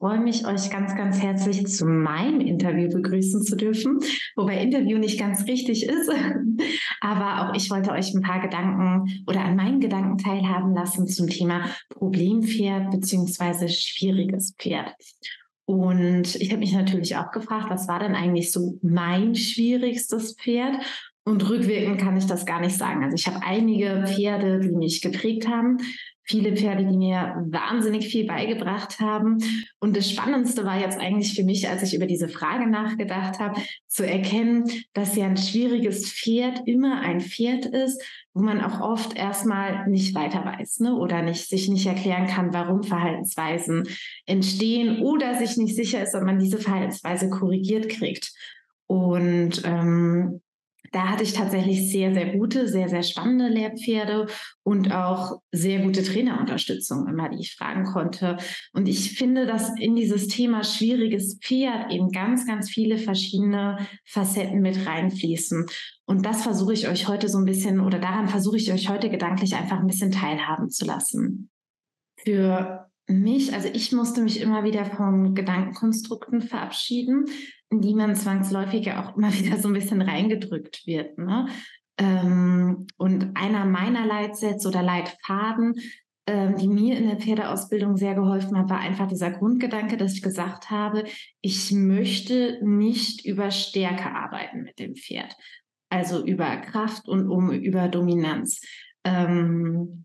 freue mich, euch ganz, ganz herzlich zu meinem Interview begrüßen zu dürfen, wobei Interview nicht ganz richtig ist, aber auch ich wollte euch ein paar Gedanken oder an meinen Gedanken teilhaben lassen zum Thema Problempferd beziehungsweise schwieriges Pferd. Und ich habe mich natürlich auch gefragt, was war denn eigentlich so mein schwierigstes Pferd? Und rückwirkend kann ich das gar nicht sagen. Also ich habe einige Pferde, die mich geprägt haben viele Pferde, die mir wahnsinnig viel beigebracht haben. Und das Spannendste war jetzt eigentlich für mich, als ich über diese Frage nachgedacht habe, zu erkennen, dass ja ein schwieriges Pferd immer ein Pferd ist, wo man auch oft erstmal nicht weiter weiß ne? oder nicht, sich nicht erklären kann, warum Verhaltensweisen entstehen oder sich nicht sicher ist, ob man diese Verhaltensweise korrigiert kriegt. Und ähm, da hatte ich tatsächlich sehr, sehr gute, sehr, sehr spannende Lehrpferde und auch sehr gute Trainerunterstützung immer, die ich fragen konnte. Und ich finde, dass in dieses Thema schwieriges Pferd eben ganz, ganz viele verschiedene Facetten mit reinfließen. Und das versuche ich euch heute so ein bisschen oder daran versuche ich euch heute gedanklich einfach ein bisschen teilhaben zu lassen. Für mich, also ich musste mich immer wieder von Gedankenkonstrukten verabschieden, in die man zwangsläufig ja auch immer wieder so ein bisschen reingedrückt wird. Ne? Ähm, und einer meiner Leitsätze oder Leitfaden, ähm, die mir in der Pferdeausbildung sehr geholfen hat, war einfach dieser Grundgedanke, dass ich gesagt habe, ich möchte nicht über Stärke arbeiten mit dem Pferd, also über Kraft und um über Dominanz. Ähm,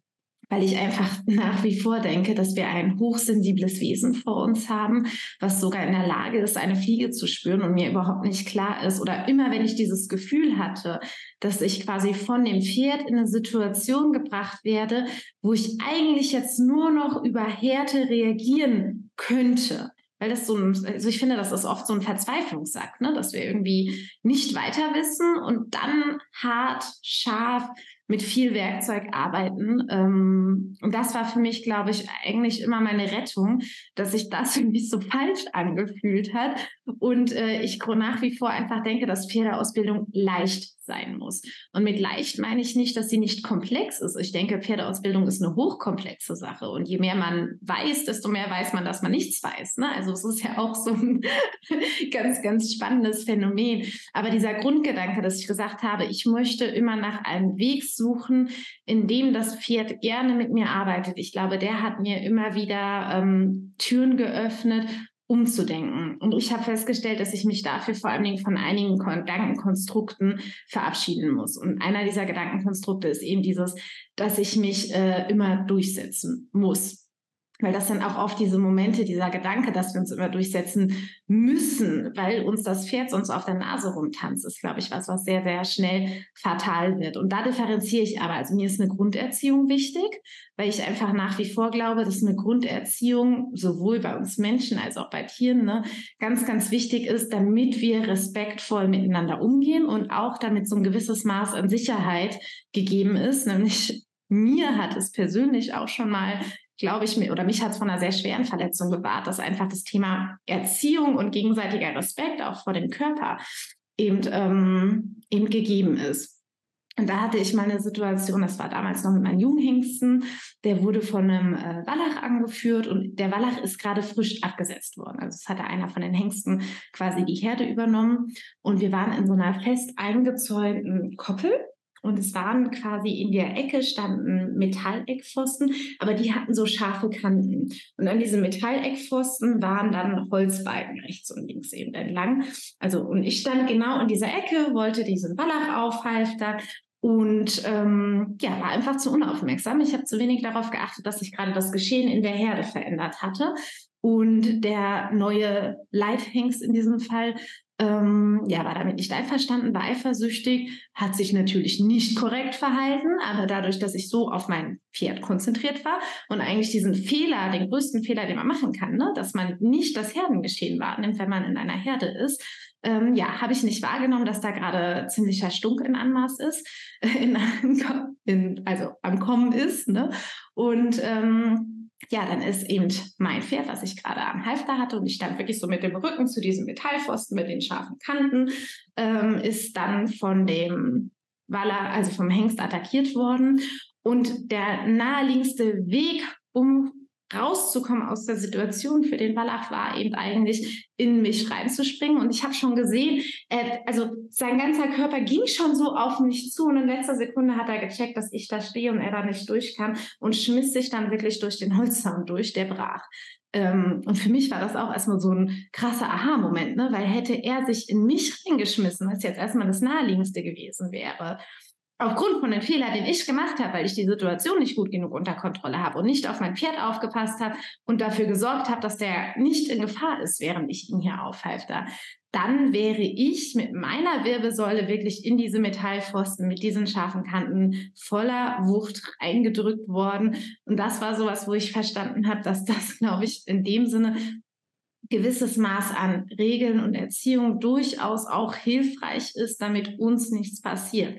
weil ich einfach nach wie vor denke, dass wir ein hochsensibles Wesen vor uns haben, was sogar in der Lage ist, eine Fliege zu spüren und mir überhaupt nicht klar ist oder immer wenn ich dieses Gefühl hatte, dass ich quasi von dem Pferd in eine Situation gebracht werde, wo ich eigentlich jetzt nur noch über Härte reagieren könnte. Weil das so ein, also ich finde, das ist oft so ein Verzweiflungsakt, ne? dass wir irgendwie nicht weiter wissen und dann hart, scharf mit viel Werkzeug arbeiten. Ähm, und das war für mich, glaube ich, eigentlich immer meine Rettung, dass sich das irgendwie so falsch angefühlt hat. Und äh, ich nach wie vor einfach denke, dass Pferdeausbildung leicht sein muss. Und mit leicht meine ich nicht, dass sie nicht komplex ist. Ich denke, Pferdeausbildung ist eine hochkomplexe Sache. Und je mehr man weiß, desto mehr weiß man, dass man nichts weiß. Ne? Also es ist ja auch so ein ganz, ganz spannendes Phänomen. Aber dieser Grundgedanke, dass ich gesagt habe, ich möchte immer nach einem Weg suchen, in dem das Pferd gerne mit mir arbeitet. Ich glaube, der hat mir immer wieder ähm, Türen geöffnet, umzudenken. Und ich habe festgestellt, dass ich mich dafür vor allen Dingen von einigen Gedankenkonstrukten verabschieden muss. Und einer dieser Gedankenkonstrukte ist eben dieses, dass ich mich äh, immer durchsetzen muss. Weil das sind auch oft diese Momente, dieser Gedanke, dass wir uns immer durchsetzen müssen, weil uns das Pferd sonst auf der Nase rumtanzt, ist, glaube ich, was, was sehr, sehr schnell fatal wird. Und da differenziere ich aber. Also mir ist eine Grunderziehung wichtig, weil ich einfach nach wie vor glaube, dass eine Grunderziehung sowohl bei uns Menschen als auch bei Tieren ne, ganz, ganz wichtig ist, damit wir respektvoll miteinander umgehen und auch damit so ein gewisses Maß an Sicherheit gegeben ist, nämlich mir hat es persönlich auch schon mal glaube ich, mir oder mich hat es von einer sehr schweren Verletzung bewahrt, dass einfach das Thema Erziehung und gegenseitiger Respekt auch vor dem Körper eben, ähm, eben gegeben ist. Und da hatte ich mal eine Situation, das war damals noch mit meinen Junghengsten, der wurde von einem äh, Wallach angeführt und der Wallach ist gerade frisch abgesetzt worden. Also es hatte einer von den Hengsten quasi die Herde übernommen und wir waren in so einer fest eingezäunten Koppel und es waren quasi in der Ecke standen Metalleckpfosten, aber die hatten so scharfe Kanten. Und an diesen Metalleckpfosten waren dann Holzbalken rechts und links eben entlang. Also, und ich stand genau in dieser Ecke, wollte diesen Wallach aufhalten und ähm, ja, war einfach zu unaufmerksam. Ich habe zu wenig darauf geachtet, dass sich gerade das Geschehen in der Herde verändert hatte. Und der neue Leithengst in diesem Fall ähm, ja, war damit nicht einverstanden, war eifersüchtig, hat sich natürlich nicht korrekt verhalten, aber dadurch, dass ich so auf mein Pferd konzentriert war und eigentlich diesen Fehler, den größten Fehler, den man machen kann, ne, dass man nicht das Herdengeschehen wahrnimmt, wenn man in einer Herde ist, ähm, ja, habe ich nicht wahrgenommen, dass da gerade ziemlicher Stunk in Anmaß ist, in, in, also am Kommen ist. Ne? Und ähm, ja, dann ist eben mein Pferd, was ich gerade am Halfter hatte, und ich stand wirklich so mit dem Rücken zu diesem Metallpfosten mit den scharfen Kanten, ähm, ist dann von dem Waller, also vom Hengst attackiert worden. Und der naheliegendste Weg, um rauszukommen aus der Situation für den Wallach war eben eigentlich in mich reinzuspringen. Und ich habe schon gesehen, äh, also sein ganzer Körper ging schon so auf mich zu. Und in letzter Sekunde hat er gecheckt, dass ich da stehe und er da nicht durch kann und schmiss sich dann wirklich durch den Holzzaun durch, der brach. Ähm, und für mich war das auch erstmal so ein krasser Aha-Moment, ne? weil hätte er sich in mich reingeschmissen, was jetzt erstmal das Naheliegendste gewesen wäre, aufgrund von dem Fehler, den ich gemacht habe, weil ich die Situation nicht gut genug unter Kontrolle habe und nicht auf mein Pferd aufgepasst habe und dafür gesorgt habe, dass der nicht in Gefahr ist, während ich ihn hier aufhalte, dann wäre ich mit meiner Wirbelsäule wirklich in diese Metallpfosten mit diesen scharfen Kanten voller Wucht eingedrückt worden. Und das war sowas, wo ich verstanden habe, dass das, glaube ich, in dem Sinne gewisses Maß an Regeln und Erziehung durchaus auch hilfreich ist, damit uns nichts passiert.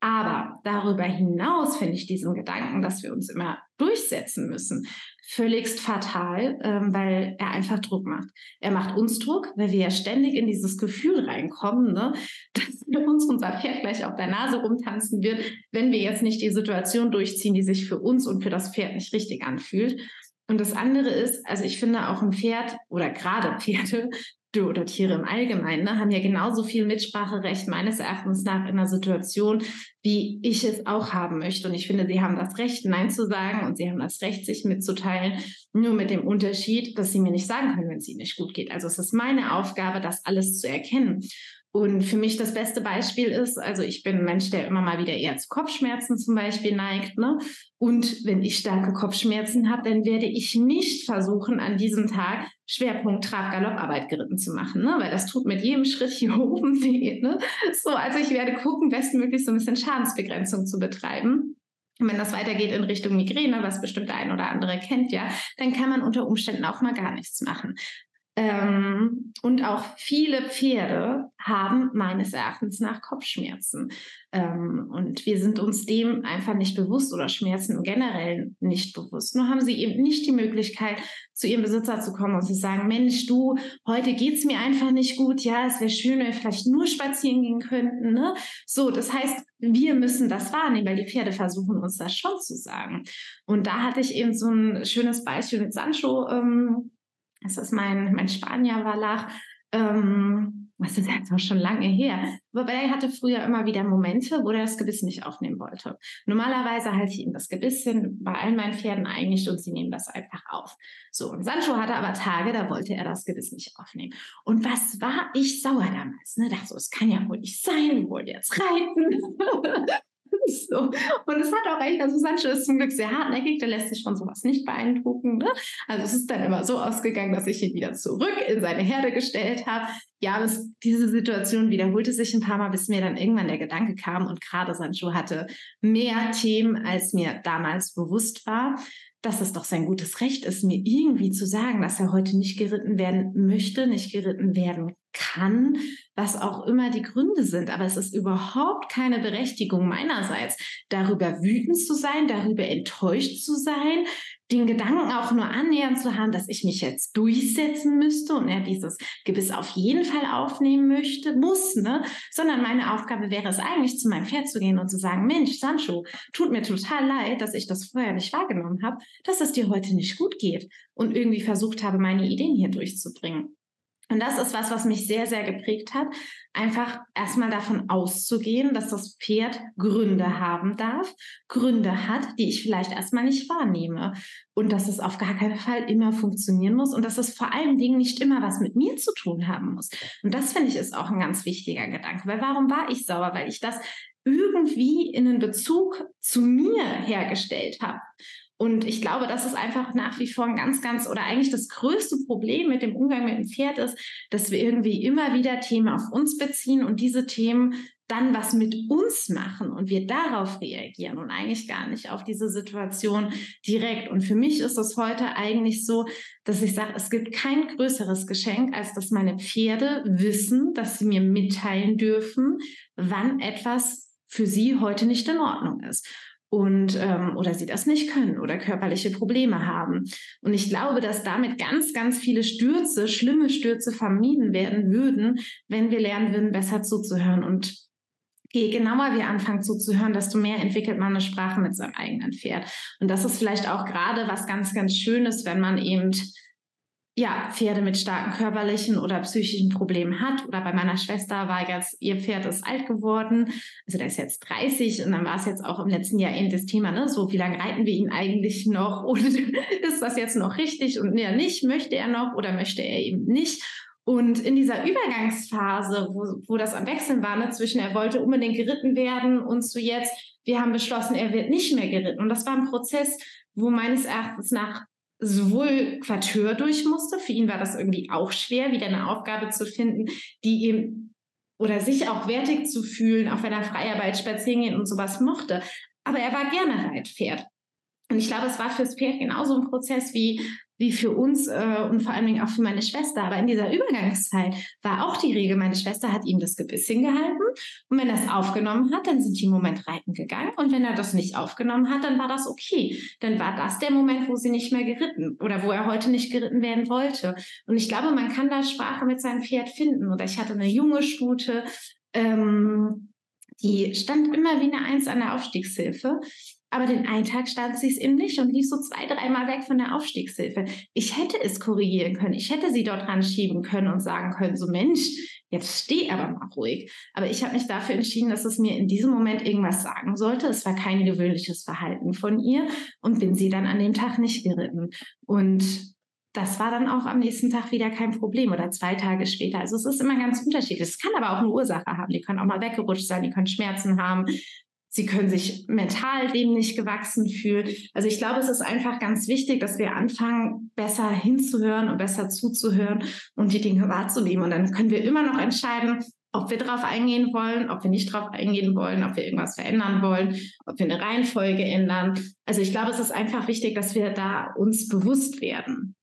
Aber darüber hinaus finde ich diesen Gedanken, dass wir uns immer durchsetzen müssen, völligst fatal, ähm, weil er einfach Druck macht. Er macht uns Druck, weil wir ja ständig in dieses Gefühl reinkommen, ne, dass uns unser Pferd gleich auf der Nase rumtanzen wird, wenn wir jetzt nicht die Situation durchziehen, die sich für uns und für das Pferd nicht richtig anfühlt. Und das andere ist, also ich finde auch ein Pferd oder gerade Pferde oder Tiere im Allgemeinen ne, haben ja genauso viel Mitspracherecht meines Erachtens nach in einer Situation, wie ich es auch haben möchte. Und ich finde, sie haben das Recht, Nein zu sagen und sie haben das Recht, sich mitzuteilen, nur mit dem Unterschied, dass sie mir nicht sagen können, wenn es ihnen nicht gut geht. Also es ist meine Aufgabe, das alles zu erkennen. Und für mich das beste Beispiel ist, also ich bin ein Mensch, der immer mal wieder eher zu Kopfschmerzen zum Beispiel neigt. Ne? Und wenn ich starke Kopfschmerzen habe, dann werde ich nicht versuchen, an diesem Tag Schwerpunkt Trab-Galopparbeit geritten zu machen, ne? weil das tut mit jedem Schritt hier oben weh. Ne? So, also ich werde gucken, bestmöglich so ein bisschen Schadensbegrenzung zu betreiben. Und wenn das weitergeht in Richtung Migräne, was bestimmt der ein oder andere kennt, ja, dann kann man unter Umständen auch mal gar nichts machen. Ähm, und auch viele Pferde haben meines Erachtens nach Kopfschmerzen. Ähm, und wir sind uns dem einfach nicht bewusst oder Schmerzen generell nicht bewusst. Nur haben sie eben nicht die Möglichkeit, zu ihrem Besitzer zu kommen und zu sagen, Mensch, du, heute geht's mir einfach nicht gut. Ja, es wäre schön, wenn wir vielleicht nur spazieren gehen könnten. Ne? So, das heißt, wir müssen das wahrnehmen, weil die Pferde versuchen uns das schon zu sagen. Und da hatte ich eben so ein schönes Beispiel mit Sancho. Ähm, das ist mein, mein Spanier-Wallach. Ähm, was ist jetzt auch schon lange her. Wobei er hatte früher immer wieder Momente, wo er das Gebiss nicht aufnehmen wollte. Normalerweise halte ich ihm das Gebiss hin, bei allen meinen Pferden eigentlich, und sie nehmen das einfach auf. So, und Sancho hatte aber Tage, da wollte er das Gebiss nicht aufnehmen. Und was war ich sauer damals? Ne? Dachte so, es kann ja wohl nicht sein, wollen jetzt reiten. so. Und es hat auch recht, also Sancho ist zum Glück sehr hartnäckig, der lässt sich von sowas nicht beeindrucken. Ne? Also es ist dann immer so ausgegangen, dass ich ihn wieder zurück in seine Herde gestellt habe. Ja, es, diese Situation wiederholte sich ein paar Mal, bis mir dann irgendwann der Gedanke kam und gerade Sancho hatte mehr Themen, als mir damals bewusst war dass es doch sein gutes Recht ist, mir irgendwie zu sagen, dass er heute nicht geritten werden möchte, nicht geritten werden kann, was auch immer die Gründe sind. Aber es ist überhaupt keine Berechtigung meinerseits, darüber wütend zu sein, darüber enttäuscht zu sein, den Gedanken auch nur annähernd zu haben, dass ich mich jetzt durchsetzen müsste und er dieses Gebiss auf jeden Fall aufnehmen möchte, muss, ne? Sondern meine Aufgabe wäre es eigentlich, zu meinem Pferd zu gehen und zu sagen, Mensch, Sancho, tut mir total leid, dass ich das vorher nicht wahrgenommen habe, dass es dir heute nicht gut geht und irgendwie versucht habe, meine Ideen hier durchzubringen. Und das ist was, was mich sehr, sehr geprägt hat. Einfach erstmal davon auszugehen, dass das Pferd Gründe haben darf, Gründe hat, die ich vielleicht erstmal nicht wahrnehme. Und dass es auf gar keinen Fall immer funktionieren muss und dass es vor allen Dingen nicht immer was mit mir zu tun haben muss. Und das finde ich ist auch ein ganz wichtiger Gedanke. Weil warum war ich sauer? Weil ich das irgendwie in einen Bezug zu mir hergestellt habe. Und ich glaube, dass es einfach nach wie vor ein ganz, ganz oder eigentlich das größte Problem mit dem Umgang mit dem Pferd ist, dass wir irgendwie immer wieder Themen auf uns beziehen und diese Themen dann was mit uns machen und wir darauf reagieren und eigentlich gar nicht auf diese Situation direkt. Und für mich ist es heute eigentlich so, dass ich sage, es gibt kein größeres Geschenk, als dass meine Pferde wissen, dass sie mir mitteilen dürfen, wann etwas für sie heute nicht in Ordnung ist und ähm, oder sie das nicht können oder körperliche Probleme haben. Und ich glaube, dass damit ganz, ganz viele Stürze, schlimme Stürze vermieden werden würden, wenn wir lernen würden, besser zuzuhören und je genauer wir anfangen zuzuhören, desto mehr entwickelt man eine Sprache mit seinem eigenen Pferd. Und das ist vielleicht auch gerade was ganz, ganz Schönes, wenn man eben ja, Pferde mit starken körperlichen oder psychischen Problemen hat. Oder bei meiner Schwester war jetzt, ihr Pferd ist alt geworden. Also der ist jetzt 30 und dann war es jetzt auch im letzten Jahr eben das Thema, ne? So, wie lange reiten wir ihn eigentlich noch? Und ist das jetzt noch richtig und ja nicht? Möchte er noch oder möchte er eben nicht? Und in dieser Übergangsphase, wo, wo das am Wechseln war, ne, zwischen er wollte unbedingt geritten werden und zu jetzt, wir haben beschlossen, er wird nicht mehr geritten. Und das war ein Prozess, wo meines Erachtens nach sowohl Quarteur durch musste. Für ihn war das irgendwie auch schwer, wieder eine Aufgabe zu finden, die ihm oder sich auch wertig zu fühlen, auch wenn er Freiarbeit spazieren gehen und sowas mochte. Aber er war gerne Reitpferd. Und ich glaube, es war fürs Pferd genauso ein Prozess wie wie für uns äh, und vor allen Dingen auch für meine Schwester. Aber in dieser Übergangszeit war auch die Regel, meine Schwester hat ihm das Gebiss hingehalten und wenn er es aufgenommen hat, dann sind die im Moment reiten gegangen und wenn er das nicht aufgenommen hat, dann war das okay. Dann war das der Moment, wo sie nicht mehr geritten oder wo er heute nicht geritten werden wollte. Und ich glaube, man kann da Sprache mit seinem Pferd finden. Oder ich hatte eine junge Stute, ähm, die stand immer wie eine Eins an der Aufstiegshilfe. Aber den einen Tag stand sie es eben nicht und lief so zwei, dreimal weg von der Aufstiegshilfe. Ich hätte es korrigieren können. Ich hätte sie dort ranschieben können und sagen können, so Mensch, jetzt steh aber mal ruhig. Aber ich habe mich dafür entschieden, dass es mir in diesem Moment irgendwas sagen sollte. Es war kein gewöhnliches Verhalten von ihr und bin sie dann an dem Tag nicht geritten. Und das war dann auch am nächsten Tag wieder kein Problem oder zwei Tage später. Also es ist immer ganz unterschiedlich. Es kann aber auch eine Ursache haben. Die können auch mal weggerutscht sein, die können Schmerzen haben. Sie können sich mental dem nicht gewachsen fühlen. Also ich glaube, es ist einfach ganz wichtig, dass wir anfangen, besser hinzuhören und besser zuzuhören und die Dinge wahrzunehmen. Und dann können wir immer noch entscheiden, ob wir darauf eingehen wollen, ob wir nicht darauf eingehen wollen, ob wir irgendwas verändern wollen, ob wir eine Reihenfolge ändern. Also ich glaube, es ist einfach wichtig, dass wir da uns bewusst werden.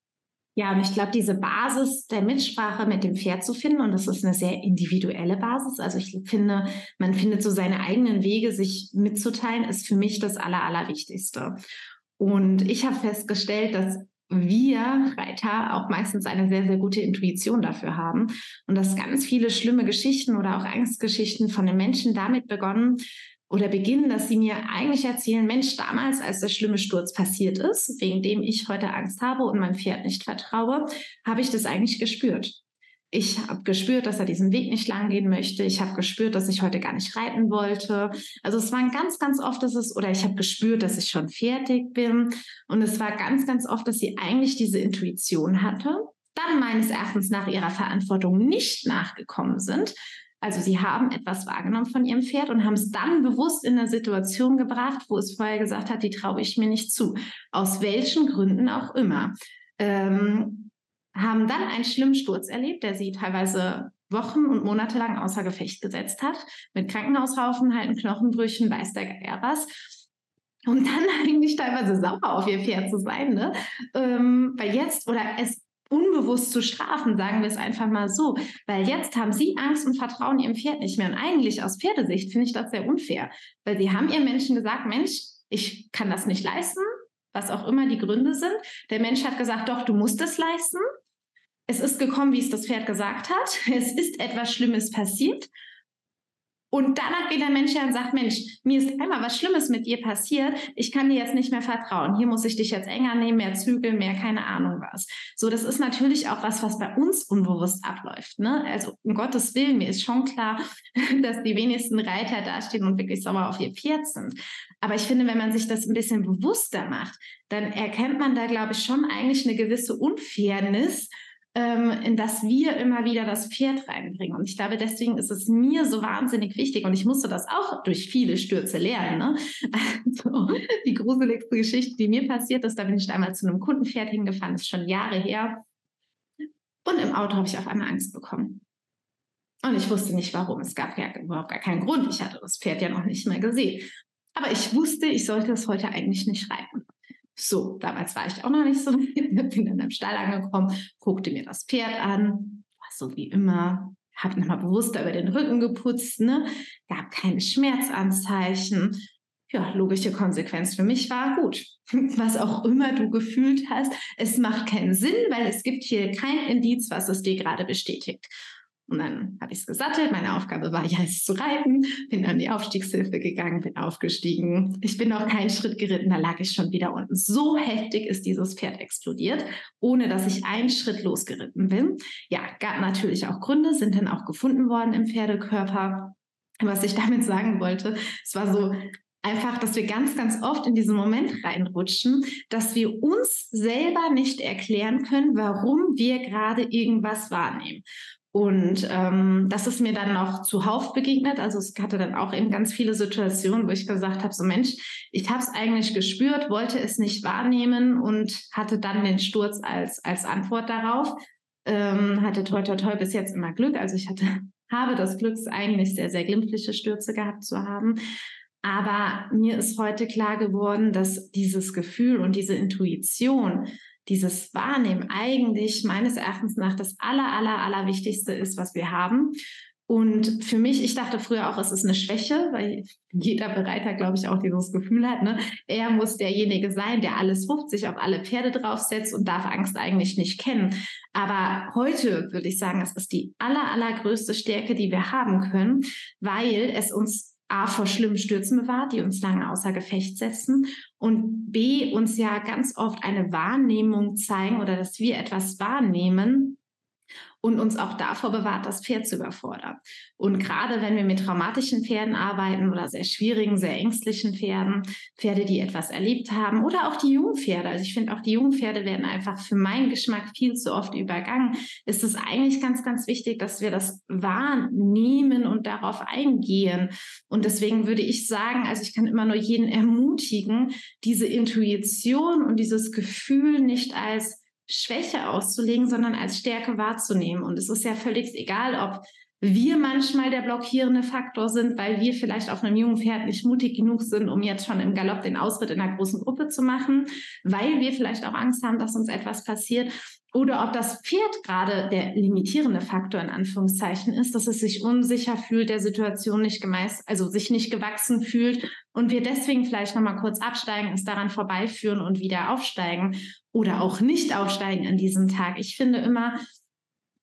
Ja, und ich glaube, diese Basis der Mitsprache mit dem Pferd zu finden, und das ist eine sehr individuelle Basis. Also ich finde, man findet so seine eigenen Wege, sich mitzuteilen, ist für mich das Aller, Allerwichtigste. Und ich habe festgestellt, dass wir Reiter auch meistens eine sehr, sehr gute Intuition dafür haben und dass ganz viele schlimme Geschichten oder auch Angstgeschichten von den Menschen damit begonnen, oder beginnen, dass sie mir eigentlich erzählen, Mensch, damals, als der schlimme Sturz passiert ist, wegen dem ich heute Angst habe und meinem Pferd nicht vertraue, habe ich das eigentlich gespürt. Ich habe gespürt, dass er diesen Weg nicht lang gehen möchte. Ich habe gespürt, dass ich heute gar nicht reiten wollte. Also es waren ganz, ganz oft, dass es, oder ich habe gespürt, dass ich schon fertig bin. Und es war ganz, ganz oft, dass sie eigentlich diese Intuition hatte, dann meines Erachtens nach ihrer Verantwortung nicht nachgekommen sind, also sie haben etwas wahrgenommen von ihrem Pferd und haben es dann bewusst in eine Situation gebracht, wo es vorher gesagt hat, die traue ich mir nicht zu. Aus welchen Gründen auch immer. Ähm, haben dann einen schlimmen Sturz erlebt, der sie teilweise Wochen und Monate lang außer Gefecht gesetzt hat, mit Krankenhausaufenthalten, Knochenbrüchen, weiß der Geier was. Und dann eigentlich teilweise sauer auf ihr Pferd zu sein, ne? Ähm, weil jetzt, oder es unbewusst zu strafen, sagen wir es einfach mal so. Weil jetzt haben sie Angst und vertrauen ihrem Pferd nicht mehr. Und eigentlich aus Pferdesicht finde ich das sehr unfair. Weil sie haben ihren Menschen gesagt, Mensch, ich kann das nicht leisten, was auch immer die Gründe sind. Der Mensch hat gesagt, doch, du musst es leisten. Es ist gekommen, wie es das Pferd gesagt hat. Es ist etwas Schlimmes passiert. Und danach geht der Mensch her und sagt, Mensch, mir ist einmal was Schlimmes mit dir passiert. Ich kann dir jetzt nicht mehr vertrauen. Hier muss ich dich jetzt enger nehmen, mehr zügeln, mehr keine Ahnung was. So, das ist natürlich auch was, was bei uns unbewusst abläuft. Ne? Also um Gottes Willen, mir ist schon klar, dass die wenigsten Reiter dastehen und wirklich sauer auf ihr Pferd sind. Aber ich finde, wenn man sich das ein bisschen bewusster macht, dann erkennt man da, glaube ich, schon eigentlich eine gewisse Unfairness in das wir immer wieder das Pferd reinbringen. Und ich glaube, deswegen ist es mir so wahnsinnig wichtig. Und ich musste das auch durch viele Stürze lernen. Ne? Also, die gruseligste Geschichte, die mir passiert ist, da bin ich damals zu einem Kundenpferd hingefahren, ist schon Jahre her. Und im Auto habe ich auf einmal Angst bekommen. Und ich wusste nicht warum. Es gab ja überhaupt gar keinen Grund. Ich hatte das Pferd ja noch nicht mehr gesehen. Aber ich wusste, ich sollte es heute eigentlich nicht reiten. So, damals war ich auch noch nicht so, bin dann im Stall angekommen, guckte mir das Pferd an, so wie immer, habe nochmal bewusster über den Rücken geputzt, ne? gab keine Schmerzanzeichen. Ja, logische Konsequenz für mich war gut. Was auch immer du gefühlt hast, es macht keinen Sinn, weil es gibt hier kein Indiz, was es dir gerade bestätigt. Und dann habe ich es gesattelt. Meine Aufgabe war ja, es zu reiten. Bin an die Aufstiegshilfe gegangen, bin aufgestiegen. Ich bin noch keinen Schritt geritten, da lag ich schon wieder unten. So heftig ist dieses Pferd explodiert, ohne dass ich einen Schritt losgeritten bin. Ja, gab natürlich auch Gründe, sind dann auch gefunden worden im Pferdekörper. Was ich damit sagen wollte, es war so einfach, dass wir ganz, ganz oft in diesen Moment reinrutschen, dass wir uns selber nicht erklären können, warum wir gerade irgendwas wahrnehmen. Und ähm, das ist mir dann noch zuhauf begegnet. Also es hatte dann auch eben ganz viele Situationen, wo ich gesagt habe, so Mensch, ich habe es eigentlich gespürt, wollte es nicht wahrnehmen und hatte dann den Sturz als, als Antwort darauf. Ähm, hatte toi toi toi bis jetzt immer Glück. Also ich hatte, habe das Glück, eigentlich sehr, sehr glimpfliche Stürze gehabt zu haben. Aber mir ist heute klar geworden, dass dieses Gefühl und diese Intuition, dieses Wahrnehmen eigentlich meines Erachtens nach das aller, aller, aller Wichtigste ist, was wir haben. Und für mich, ich dachte früher auch, es ist eine Schwäche, weil jeder Bereiter, glaube ich, auch dieses Gefühl hat, ne? er muss derjenige sein, der alles ruft, sich auf alle Pferde draufsetzt und darf Angst eigentlich nicht kennen. Aber heute würde ich sagen, es ist die aller, allergrößte Stärke, die wir haben können, weil es uns A, vor schlimmen Stürzen bewahrt, die uns lange außer Gefecht setzen und B, uns ja ganz oft eine Wahrnehmung zeigen oder dass wir etwas wahrnehmen, und uns auch davor bewahrt, das Pferd zu überfordern. Und gerade wenn wir mit traumatischen Pferden arbeiten oder sehr schwierigen, sehr ängstlichen Pferden, Pferde, die etwas erlebt haben oder auch die Jungpferde, also ich finde auch die Jungpferde werden einfach für meinen Geschmack viel zu oft übergangen, ist es eigentlich ganz, ganz wichtig, dass wir das wahrnehmen und darauf eingehen. Und deswegen würde ich sagen, also ich kann immer nur jeden ermutigen, diese Intuition und dieses Gefühl nicht als Schwäche auszulegen, sondern als Stärke wahrzunehmen. Und es ist ja völlig egal, ob wir manchmal der blockierende Faktor sind, weil wir vielleicht auf einem jungen Pferd nicht mutig genug sind, um jetzt schon im Galopp den Ausritt in einer großen Gruppe zu machen, weil wir vielleicht auch Angst haben, dass uns etwas passiert. Oder ob das Pferd gerade der limitierende Faktor in Anführungszeichen ist, dass es sich unsicher fühlt, der Situation nicht gemeist, also sich nicht gewachsen fühlt und wir deswegen vielleicht nochmal kurz absteigen, es daran vorbeiführen und wieder aufsteigen oder auch nicht aufsteigen an diesem Tag. Ich finde immer,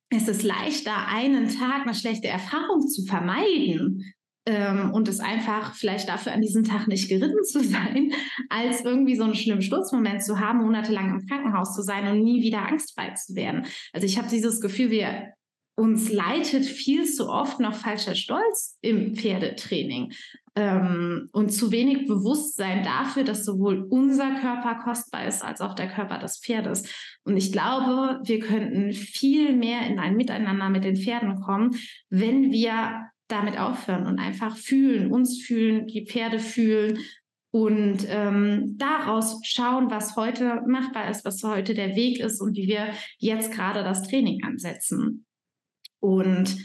es ist leichter, einen Tag eine schlechte Erfahrung zu vermeiden ähm, und es einfach vielleicht dafür an diesem Tag nicht geritten zu sein, als irgendwie so einen schlimmen Sturzmoment zu haben, monatelang im Krankenhaus zu sein und nie wieder angstfrei zu werden. Also ich habe dieses Gefühl, wir uns leitet viel zu oft noch falscher Stolz im Pferdetraining ähm, und zu wenig Bewusstsein dafür, dass sowohl unser Körper kostbar ist als auch der Körper des Pferdes. Und ich glaube, wir könnten viel mehr in ein Miteinander mit den Pferden kommen, wenn wir damit aufhören und einfach fühlen, uns fühlen, die Pferde fühlen und ähm, daraus schauen, was heute machbar ist, was heute der Weg ist und wie wir jetzt gerade das Training ansetzen. Und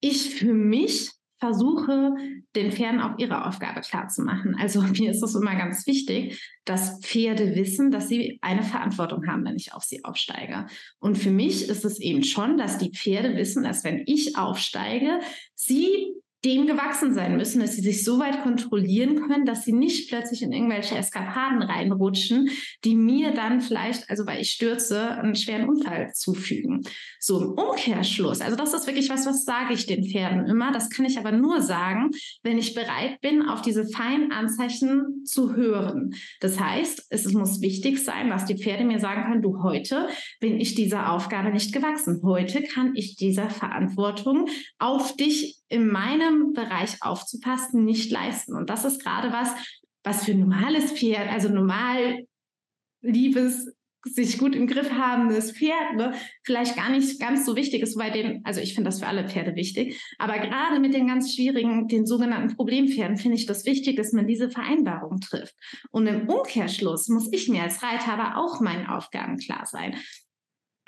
ich für mich versuche, den Pferden auch ihre Aufgabe klarzumachen. Also mir ist es immer ganz wichtig, dass Pferde wissen, dass sie eine Verantwortung haben, wenn ich auf sie aufsteige. Und für mich ist es eben schon, dass die Pferde wissen, dass wenn ich aufsteige, sie dem gewachsen sein müssen, dass sie sich so weit kontrollieren können, dass sie nicht plötzlich in irgendwelche Eskapaden reinrutschen, die mir dann vielleicht, also weil ich stürze, einen schweren Unfall zufügen. So im Umkehrschluss, also das ist wirklich was, was sage ich den Pferden immer. Das kann ich aber nur sagen, wenn ich bereit bin, auf diese feinen Anzeichen zu hören. Das heißt, es muss wichtig sein, dass die Pferde mir sagen können, du heute bin ich dieser Aufgabe nicht gewachsen. Heute kann ich dieser Verantwortung auf dich in meinem Bereich aufzupassen, nicht leisten. Und das ist gerade was, was für ein normales Pferd, also normal liebes, sich gut im Griff habendes Pferd, ne, vielleicht gar nicht ganz so wichtig ist, bei den, also ich finde das für alle Pferde wichtig, aber gerade mit den ganz schwierigen, den sogenannten Problempferden, finde ich das wichtig, dass man diese Vereinbarung trifft. Und im Umkehrschluss muss ich mir als Reiter aber auch meinen Aufgaben klar sein.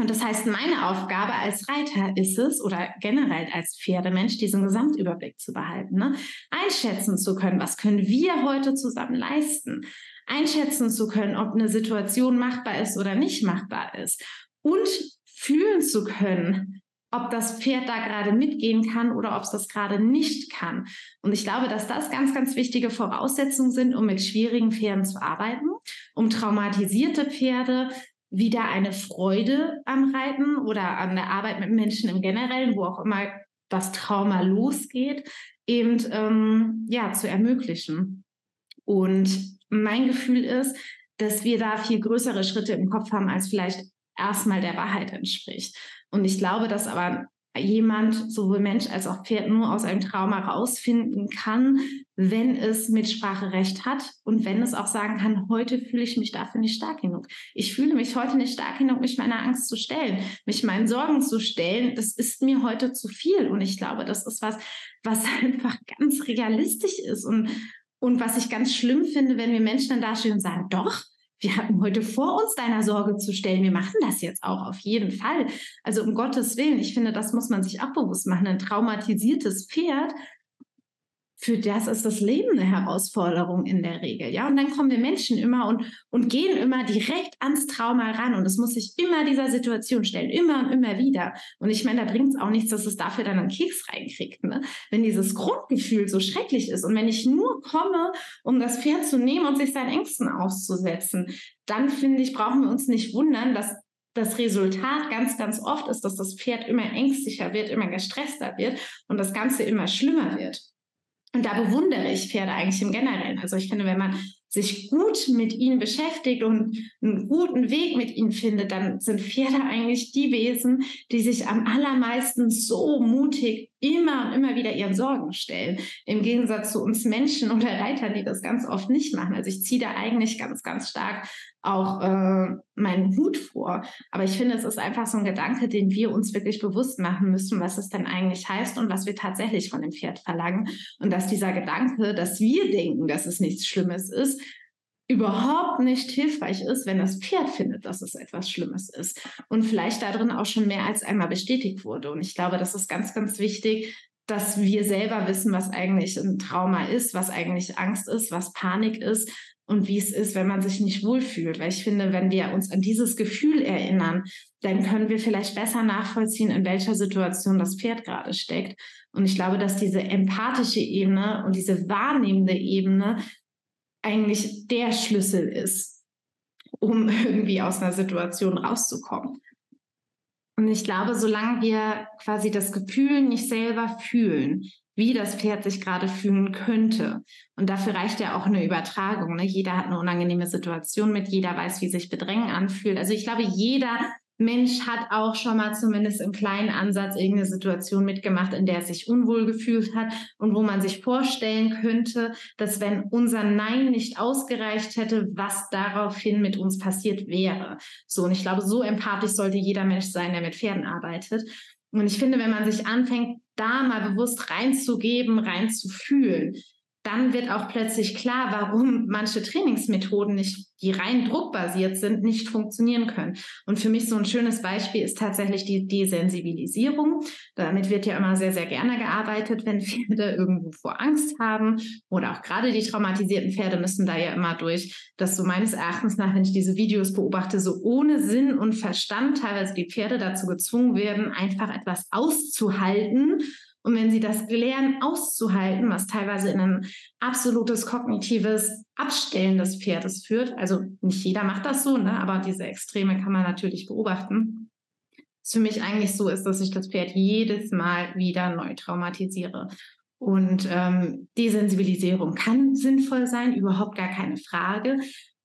Und das heißt, meine Aufgabe als Reiter ist es, oder generell als Pferdemensch, diesen Gesamtüberblick zu behalten, ne? einschätzen zu können, was können wir heute zusammen leisten, einschätzen zu können, ob eine Situation machbar ist oder nicht machbar ist und fühlen zu können, ob das Pferd da gerade mitgehen kann oder ob es das gerade nicht kann. Und ich glaube, dass das ganz, ganz wichtige Voraussetzungen sind, um mit schwierigen Pferden zu arbeiten, um traumatisierte Pferde wieder eine Freude am Reiten oder an der Arbeit mit Menschen im Generellen, wo auch immer das Trauma losgeht, eben ähm, ja zu ermöglichen. Und mein Gefühl ist, dass wir da viel größere Schritte im Kopf haben, als vielleicht erstmal der Wahrheit entspricht. Und ich glaube, dass aber jemand, sowohl Mensch als auch Pferd, nur aus einem Trauma rausfinden kann, wenn es Mitspracherecht hat und wenn es auch sagen kann, heute fühle ich mich dafür nicht stark genug. Ich fühle mich heute nicht stark genug, mich meiner Angst zu stellen, mich meinen Sorgen zu stellen. Das ist mir heute zu viel. Und ich glaube, das ist was, was einfach ganz realistisch ist und, und was ich ganz schlimm finde, wenn wir Menschen dann dastehen und sagen, doch, wir hatten heute vor, uns deiner Sorge zu stellen. Wir machen das jetzt auch auf jeden Fall. Also um Gottes Willen, ich finde, das muss man sich auch bewusst machen. Ein traumatisiertes Pferd für das ist das Leben eine Herausforderung in der Regel. Ja, und dann kommen wir Menschen immer und, und gehen immer direkt ans Trauma ran. Und es muss sich immer dieser Situation stellen, immer und immer wieder. Und ich meine, da bringt es auch nichts, dass es dafür dann einen Keks reinkriegt. Ne? Wenn dieses Grundgefühl so schrecklich ist und wenn ich nur komme, um das Pferd zu nehmen und sich seinen Ängsten auszusetzen, dann finde ich, brauchen wir uns nicht wundern, dass das Resultat ganz, ganz oft ist, dass das Pferd immer ängstlicher wird, immer gestresster wird und das Ganze immer schlimmer wird. Und da bewundere ich Pferde eigentlich im Generellen. Also ich finde, wenn man sich gut mit ihnen beschäftigt und einen guten Weg mit ihnen findet, dann sind Pferde eigentlich die Wesen, die sich am allermeisten so mutig immer und immer wieder ihren Sorgen stellen. Im Gegensatz zu uns Menschen oder Reitern, die das ganz oft nicht machen. Also ich ziehe da eigentlich ganz, ganz stark auch äh, meinen Hut vor. Aber ich finde, es ist einfach so ein Gedanke, den wir uns wirklich bewusst machen müssen, was es denn eigentlich heißt und was wir tatsächlich von dem Pferd verlangen. Und dass dieser Gedanke, dass wir denken, dass es nichts Schlimmes ist, überhaupt nicht hilfreich ist, wenn das Pferd findet, dass es etwas Schlimmes ist und vielleicht darin auch schon mehr als einmal bestätigt wurde. Und ich glaube, das ist ganz, ganz wichtig, dass wir selber wissen, was eigentlich ein Trauma ist, was eigentlich Angst ist, was Panik ist und wie es ist, wenn man sich nicht wohlfühlt. Weil ich finde, wenn wir uns an dieses Gefühl erinnern, dann können wir vielleicht besser nachvollziehen, in welcher Situation das Pferd gerade steckt. Und ich glaube, dass diese empathische Ebene und diese wahrnehmende Ebene eigentlich der Schlüssel ist, um irgendwie aus einer Situation rauszukommen. Und ich glaube, solange wir quasi das Gefühl nicht selber fühlen, wie das Pferd sich gerade fühlen könnte. Und dafür reicht ja auch eine Übertragung. Ne? Jeder hat eine unangenehme Situation mit, jeder weiß, wie sich Bedrängen anfühlt. Also ich glaube, jeder Mensch hat auch schon mal zumindest im kleinen Ansatz irgendeine Situation mitgemacht, in der er sich unwohl gefühlt hat und wo man sich vorstellen könnte, dass wenn unser Nein nicht ausgereicht hätte, was daraufhin mit uns passiert wäre. So, und ich glaube, so empathisch sollte jeder Mensch sein, der mit Pferden arbeitet. Und ich finde, wenn man sich anfängt, da mal bewusst reinzugeben, reinzufühlen, dann wird auch plötzlich klar, warum manche Trainingsmethoden nicht, die rein druckbasiert sind, nicht funktionieren können. Und für mich so ein schönes Beispiel ist tatsächlich die Desensibilisierung. Damit wird ja immer sehr, sehr gerne gearbeitet, wenn Pferde irgendwo vor Angst haben oder auch gerade die traumatisierten Pferde müssen da ja immer durch, dass so meines Erachtens nach, wenn ich diese Videos beobachte, so ohne Sinn und Verstand teilweise die Pferde dazu gezwungen werden, einfach etwas auszuhalten und wenn sie das lernen auszuhalten, was teilweise in ein absolutes kognitives Abstellen des Pferdes führt, also nicht jeder macht das so, ne? aber diese Extreme kann man natürlich beobachten, es für mich eigentlich so ist, dass ich das Pferd jedes Mal wieder neu traumatisiere. Und ähm, Desensibilisierung kann sinnvoll sein, überhaupt gar keine Frage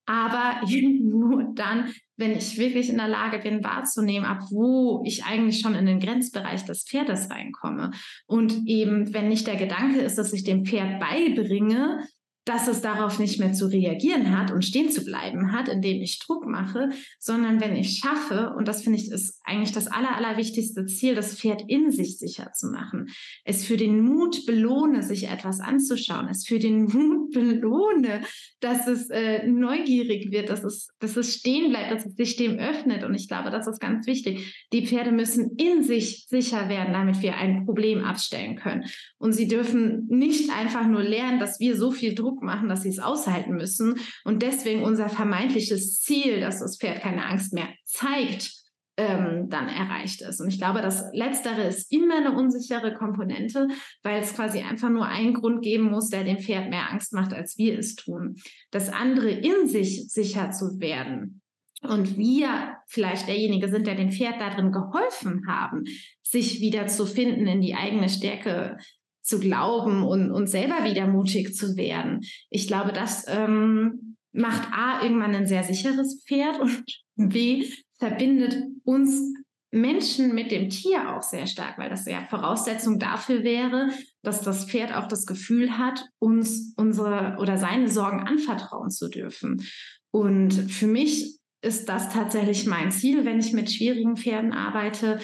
aber nur dann, wenn ich wirklich in der Lage bin, wahrzunehmen, ab wo ich eigentlich schon in den Grenzbereich des Pferdes reinkomme. Und eben, wenn nicht der Gedanke ist, dass ich dem Pferd beibringe, dass es darauf nicht mehr zu reagieren hat und stehen zu bleiben hat, indem ich Druck mache, sondern wenn ich schaffe, und das finde ich ist eigentlich das aller, allerwichtigste Ziel, das Pferd in sich sicher zu machen. Es für den Mut belohne, sich etwas anzuschauen. Es für den Mut belohne, dass es äh, neugierig wird, dass es, dass es stehen bleibt, dass es sich dem öffnet. Und ich glaube, das ist ganz wichtig. Die Pferde müssen in sich sicher werden, damit wir ein Problem abstellen können. Und sie dürfen nicht einfach nur lernen, dass wir so viel Druck machen, dass sie es aushalten müssen und deswegen unser vermeintliches Ziel, dass das Pferd keine Angst mehr zeigt, ähm, dann erreicht ist. Und ich glaube, das Letztere ist immer eine unsichere Komponente, weil es quasi einfach nur einen Grund geben muss, der dem Pferd mehr Angst macht, als wir es tun. Das andere in sich sicher zu werden, und wir vielleicht derjenige sind, der dem Pferd darin geholfen haben, sich wieder zu finden, in die eigene Stärke zu glauben und, und selber wieder mutig zu werden. Ich glaube, das ähm, macht A irgendwann ein sehr sicheres Pferd und B verbindet uns Menschen mit dem Tier auch sehr stark, weil das ja Voraussetzung dafür wäre, dass das Pferd auch das Gefühl hat, uns unsere oder seine Sorgen anvertrauen zu dürfen. Und für mich ist das tatsächlich mein Ziel, wenn ich mit schwierigen Pferden arbeite.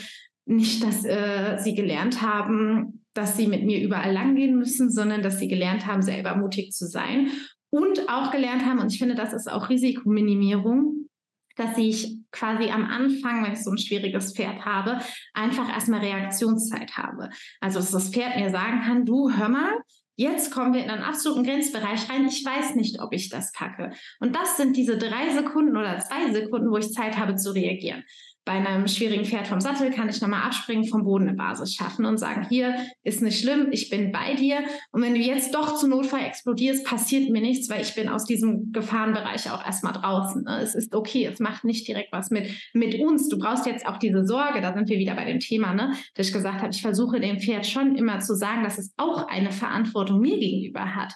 Nicht, dass äh, sie gelernt haben, dass sie mit mir überall langgehen müssen, sondern dass sie gelernt haben, selber mutig zu sein und auch gelernt haben, und ich finde, das ist auch Risikominimierung, dass ich quasi am Anfang, wenn ich so ein schwieriges Pferd habe, einfach erstmal Reaktionszeit habe. Also, dass das Pferd mir sagen kann, du, hör mal, Jetzt kommen wir in einen absoluten Grenzbereich rein. Ich weiß nicht, ob ich das packe. Und das sind diese drei Sekunden oder zwei Sekunden, wo ich Zeit habe zu reagieren bei einem schwierigen Pferd vom Sattel kann ich nochmal abspringen, vom Boden eine Basis schaffen und sagen, hier ist nicht schlimm, ich bin bei dir. Und wenn du jetzt doch zu Notfall explodierst, passiert mir nichts, weil ich bin aus diesem Gefahrenbereich auch erstmal draußen. Ne? Es ist okay, es macht nicht direkt was mit, mit uns. Du brauchst jetzt auch diese Sorge, da sind wir wieder bei dem Thema, ne? dass ich gesagt habe, ich versuche dem Pferd schon immer zu sagen, dass es auch eine Verantwortung mir gegenüber hat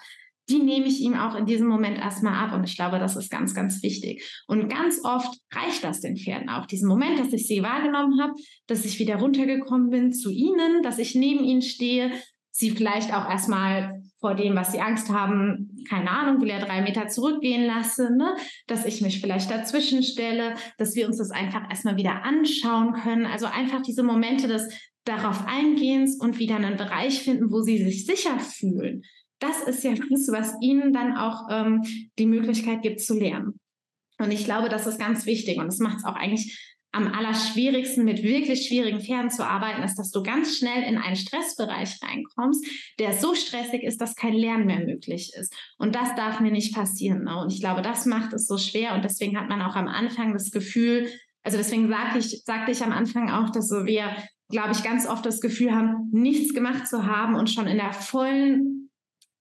die nehme ich ihm auch in diesem Moment erstmal ab. Und ich glaube, das ist ganz, ganz wichtig. Und ganz oft reicht das den Pferden auch. Diesen Moment, dass ich sie wahrgenommen habe, dass ich wieder runtergekommen bin zu ihnen, dass ich neben ihnen stehe, sie vielleicht auch erstmal vor dem, was sie Angst haben, keine Ahnung, will er drei Meter zurückgehen lasse, ne? dass ich mich vielleicht dazwischen stelle, dass wir uns das einfach erstmal wieder anschauen können. Also einfach diese Momente des darauf Eingehens und wieder einen Bereich finden, wo sie sich sicher fühlen das ist ja das, was ihnen dann auch ähm, die Möglichkeit gibt zu lernen. Und ich glaube, das ist ganz wichtig und das macht es auch eigentlich am allerschwierigsten mit wirklich schwierigen Pferden zu arbeiten, ist, dass du ganz schnell in einen Stressbereich reinkommst, der so stressig ist, dass kein Lernen mehr möglich ist. Und das darf mir nicht passieren. Ne? Und ich glaube, das macht es so schwer. Und deswegen hat man auch am Anfang das Gefühl, also deswegen sagte ich, sagte ich am Anfang auch, dass wir, glaube ich, ganz oft das Gefühl haben, nichts gemacht zu haben und schon in der vollen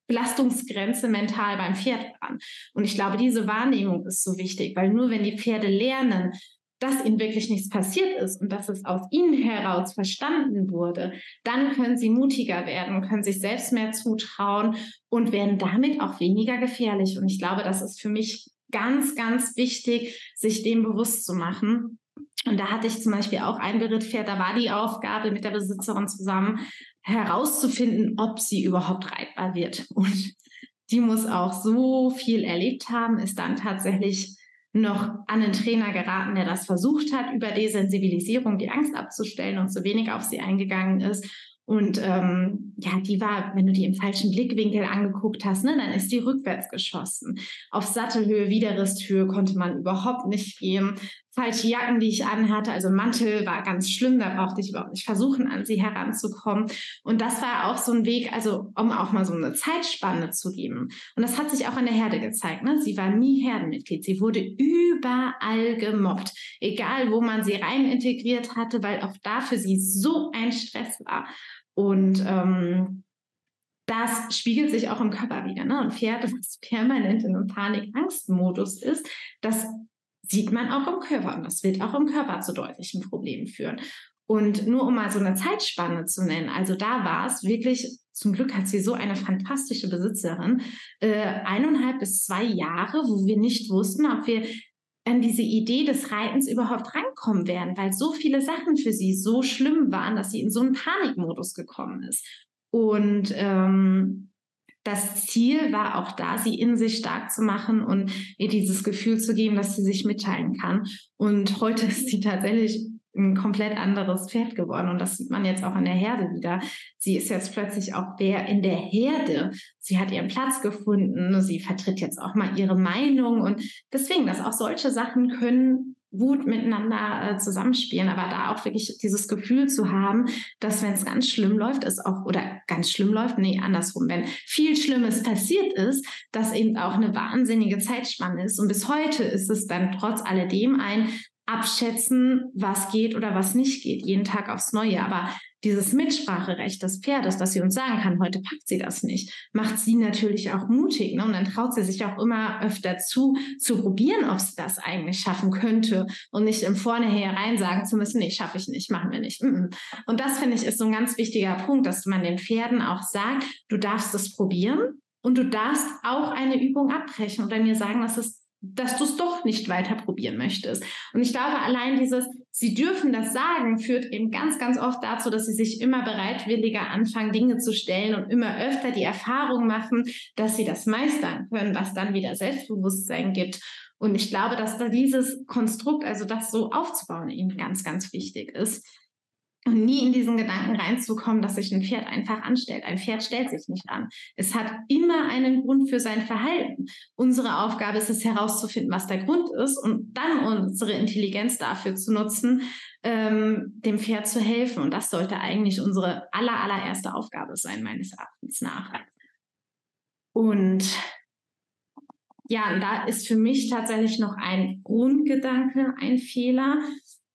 Belastungsgrenze mental beim Pferd dran. Und ich glaube, diese Wahrnehmung ist so wichtig, weil nur wenn die Pferde lernen, dass ihnen wirklich nichts passiert ist und dass es aus ihnen heraus verstanden wurde, dann können sie mutiger werden, können sich selbst mehr zutrauen und werden damit auch weniger gefährlich. Und ich glaube, das ist für mich ganz, ganz wichtig, sich dem bewusst zu machen. Und da hatte ich zum Beispiel auch ein Berittpferd, da war die Aufgabe mit der Besitzerin zusammen, herauszufinden, ob sie überhaupt reitbar wird. Und die muss auch so viel erlebt haben, ist dann tatsächlich noch an einen Trainer geraten, der das versucht hat, über Desensibilisierung die Angst abzustellen und so wenig auf sie eingegangen ist. Und ähm, ja, die war, wenn du die im falschen Blickwinkel angeguckt hast, ne, dann ist die rückwärts geschossen. Auf Sattelhöhe, Widerristhöhe konnte man überhaupt nicht gehen falsche Jacken, die ich anhatte. Also Mantel war ganz schlimm, da brauchte ich überhaupt nicht versuchen, an sie heranzukommen. Und das war auch so ein Weg, also um auch mal so eine Zeitspanne zu geben. Und das hat sich auch in der Herde gezeigt. Ne? Sie war nie Herdenmitglied. Sie wurde überall gemobbt, egal wo man sie rein integriert hatte, weil auch da für sie so ein Stress war. Und ähm, das spiegelt sich auch im Körper wieder. Ne? Und Pferd, das permanent in einem Panik-Angst-Modus ist, das sieht man auch im Körper und das wird auch im Körper zu deutlichen Problemen führen. Und nur um mal so eine Zeitspanne zu nennen, also da war es wirklich, zum Glück hat sie so eine fantastische Besitzerin, äh, eineinhalb bis zwei Jahre, wo wir nicht wussten, ob wir an diese Idee des Reitens überhaupt rankommen werden, weil so viele Sachen für sie so schlimm waren, dass sie in so einen Panikmodus gekommen ist. Und ähm, das Ziel war auch da, sie in sich stark zu machen und ihr dieses Gefühl zu geben, dass sie sich mitteilen kann. Und heute ist sie tatsächlich ein komplett anderes Pferd geworden. Und das sieht man jetzt auch in der Herde wieder. Sie ist jetzt plötzlich auch der in der Herde. Sie hat ihren Platz gefunden. Sie vertritt jetzt auch mal ihre Meinung. Und deswegen, dass auch solche Sachen können gut miteinander äh, zusammenspielen, aber da auch wirklich dieses Gefühl zu haben, dass wenn es ganz schlimm läuft, ist auch, oder ganz schlimm läuft, nee, andersrum, wenn viel Schlimmes passiert ist, dass eben auch eine wahnsinnige Zeitspanne ist. Und bis heute ist es dann trotz alledem ein Abschätzen, was geht oder was nicht geht, jeden Tag aufs Neue. Aber dieses Mitspracherecht des Pferdes, dass sie uns sagen kann, heute packt sie das nicht, macht sie natürlich auch mutig. Ne? Und dann traut sie sich auch immer öfter zu, zu probieren, ob sie das eigentlich schaffen könnte und nicht im Vornherein sagen zu müssen, nee, schaffe ich nicht, machen wir nicht. Und das finde ich ist so ein ganz wichtiger Punkt, dass man den Pferden auch sagt, du darfst es probieren und du darfst auch eine Übung abbrechen oder mir sagen, dass es dass du es doch nicht weiter probieren möchtest. Und ich glaube, allein dieses, sie dürfen das sagen, führt eben ganz, ganz oft dazu, dass sie sich immer bereitwilliger anfangen, Dinge zu stellen und immer öfter die Erfahrung machen, dass sie das meistern können, was dann wieder Selbstbewusstsein gibt. Und ich glaube, dass da dieses Konstrukt, also das so aufzubauen, eben ganz, ganz wichtig ist. Und nie in diesen Gedanken reinzukommen, dass sich ein Pferd einfach anstellt. Ein Pferd stellt sich nicht an. Es hat immer einen Grund für sein Verhalten. Unsere Aufgabe ist es herauszufinden, was der Grund ist und dann unsere Intelligenz dafür zu nutzen, ähm, dem Pferd zu helfen. Und das sollte eigentlich unsere aller, allererste Aufgabe sein, meines Erachtens nach. Und ja, da ist für mich tatsächlich noch ein Grundgedanke, ein Fehler.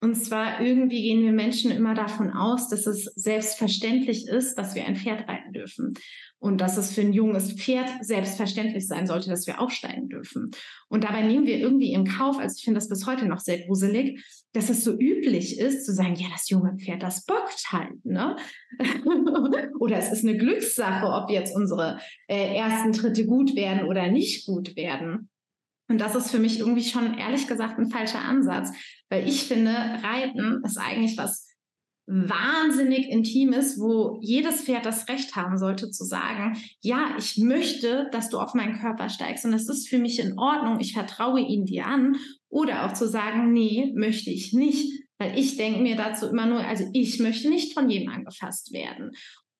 Und zwar irgendwie gehen wir Menschen immer davon aus, dass es selbstverständlich ist, dass wir ein Pferd reiten dürfen. Und dass es für ein junges Pferd selbstverständlich sein sollte, dass wir aufsteigen dürfen. Und dabei nehmen wir irgendwie in Kauf, also ich finde das bis heute noch sehr gruselig, dass es so üblich ist, zu sagen, ja, das junge Pferd, das bockt halt. Ne? oder es ist eine Glückssache, ob jetzt unsere äh, ersten Tritte gut werden oder nicht gut werden. Und das ist für mich irgendwie schon ehrlich gesagt ein falscher Ansatz, weil ich finde, Reiten ist eigentlich was wahnsinnig Intimes, wo jedes Pferd das Recht haben sollte zu sagen, ja, ich möchte, dass du auf meinen Körper steigst und es ist für mich in Ordnung, ich vertraue ihn dir an. Oder auch zu sagen, nee, möchte ich nicht, weil ich denke mir dazu immer nur, also ich möchte nicht von jedem angefasst werden